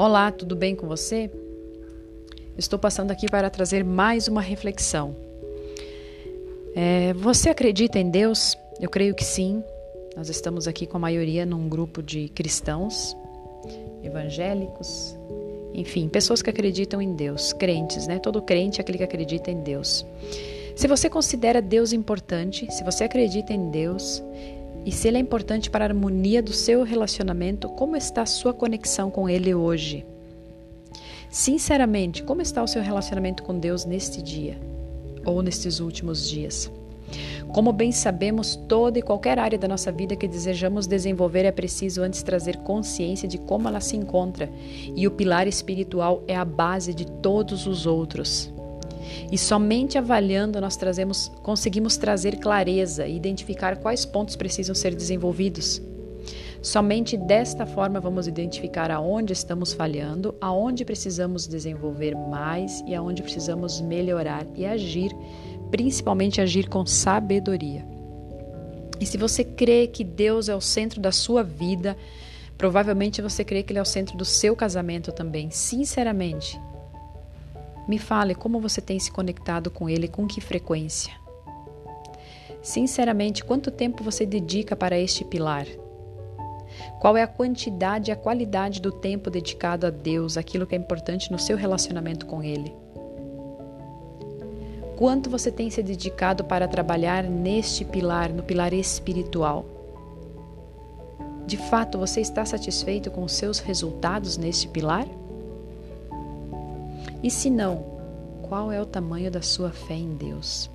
Olá, tudo bem com você? Estou passando aqui para trazer mais uma reflexão. É, você acredita em Deus? Eu creio que sim. Nós estamos aqui com a maioria num grupo de cristãos, evangélicos, enfim, pessoas que acreditam em Deus, crentes, né? Todo crente é aquele que acredita em Deus. Se você considera Deus importante, se você acredita em Deus, e se ele é importante para a harmonia do seu relacionamento, como está a sua conexão com ele hoje? Sinceramente, como está o seu relacionamento com Deus neste dia ou nestes últimos dias? Como bem sabemos, toda e qualquer área da nossa vida que desejamos desenvolver é preciso antes trazer consciência de como ela se encontra, e o pilar espiritual é a base de todos os outros. E somente avaliando nós trazemos, conseguimos trazer clareza e identificar quais pontos precisam ser desenvolvidos. Somente desta forma vamos identificar aonde estamos falhando, aonde precisamos desenvolver mais e aonde precisamos melhorar e agir, principalmente agir com sabedoria. E se você crê que Deus é o centro da sua vida, provavelmente você crê que Ele é o centro do seu casamento também. Sinceramente, me fale como você tem se conectado com ele, com que frequência. Sinceramente, quanto tempo você dedica para este pilar? Qual é a quantidade e a qualidade do tempo dedicado a Deus, aquilo que é importante no seu relacionamento com Ele? Quanto você tem se dedicado para trabalhar neste pilar, no pilar espiritual? De fato, você está satisfeito com os seus resultados neste pilar? E se não, qual é o tamanho da sua fé em Deus?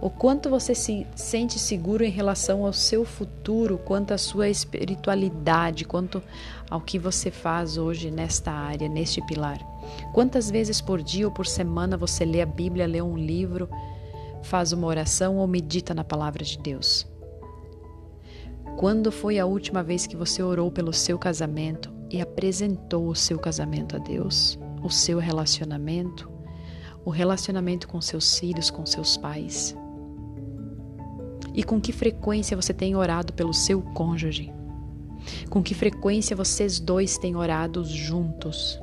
O quanto você se sente seguro em relação ao seu futuro, quanto à sua espiritualidade, quanto ao que você faz hoje nesta área, neste pilar. Quantas vezes por dia ou por semana você lê a Bíblia, lê um livro, faz uma oração ou medita na palavra de Deus? Quando foi a última vez que você orou pelo seu casamento e apresentou o seu casamento a Deus? O seu relacionamento, o relacionamento com seus filhos, com seus pais. E com que frequência você tem orado pelo seu cônjuge? Com que frequência vocês dois têm orado juntos?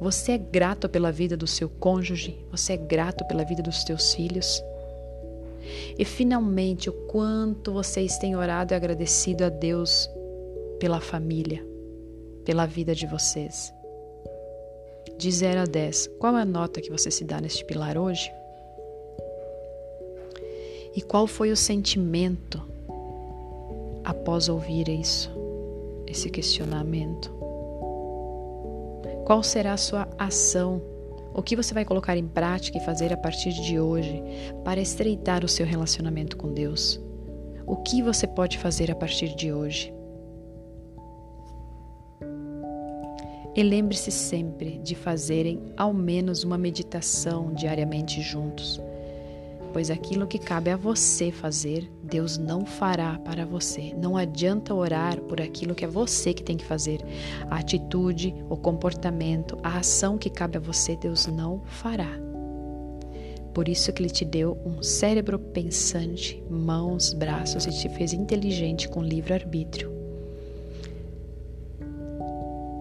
Você é grato pela vida do seu cônjuge? Você é grato pela vida dos teus filhos? E finalmente, o quanto vocês têm orado e agradecido a Deus pela família, pela vida de vocês? De 0 a 10, qual é a nota que você se dá neste pilar hoje? E qual foi o sentimento após ouvir isso, esse questionamento? Qual será a sua ação? O que você vai colocar em prática e fazer a partir de hoje para estreitar o seu relacionamento com Deus? O que você pode fazer a partir de hoje? E lembre-se sempre de fazerem ao menos uma meditação diariamente juntos, pois aquilo que cabe a você fazer, Deus não fará para você. Não adianta orar por aquilo que é você que tem que fazer. A atitude, o comportamento, a ação que cabe a você, Deus não fará. Por isso que ele te deu um cérebro pensante, mãos, braços e te fez inteligente com livre arbítrio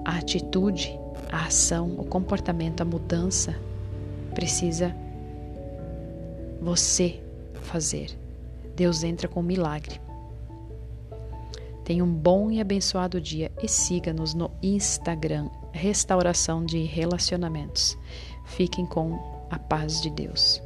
a atitude, a ação, o comportamento, a mudança precisa você fazer. Deus entra com um milagre. Tenha um bom e abençoado dia e siga-nos no Instagram Restauração de Relacionamentos. Fiquem com a paz de Deus.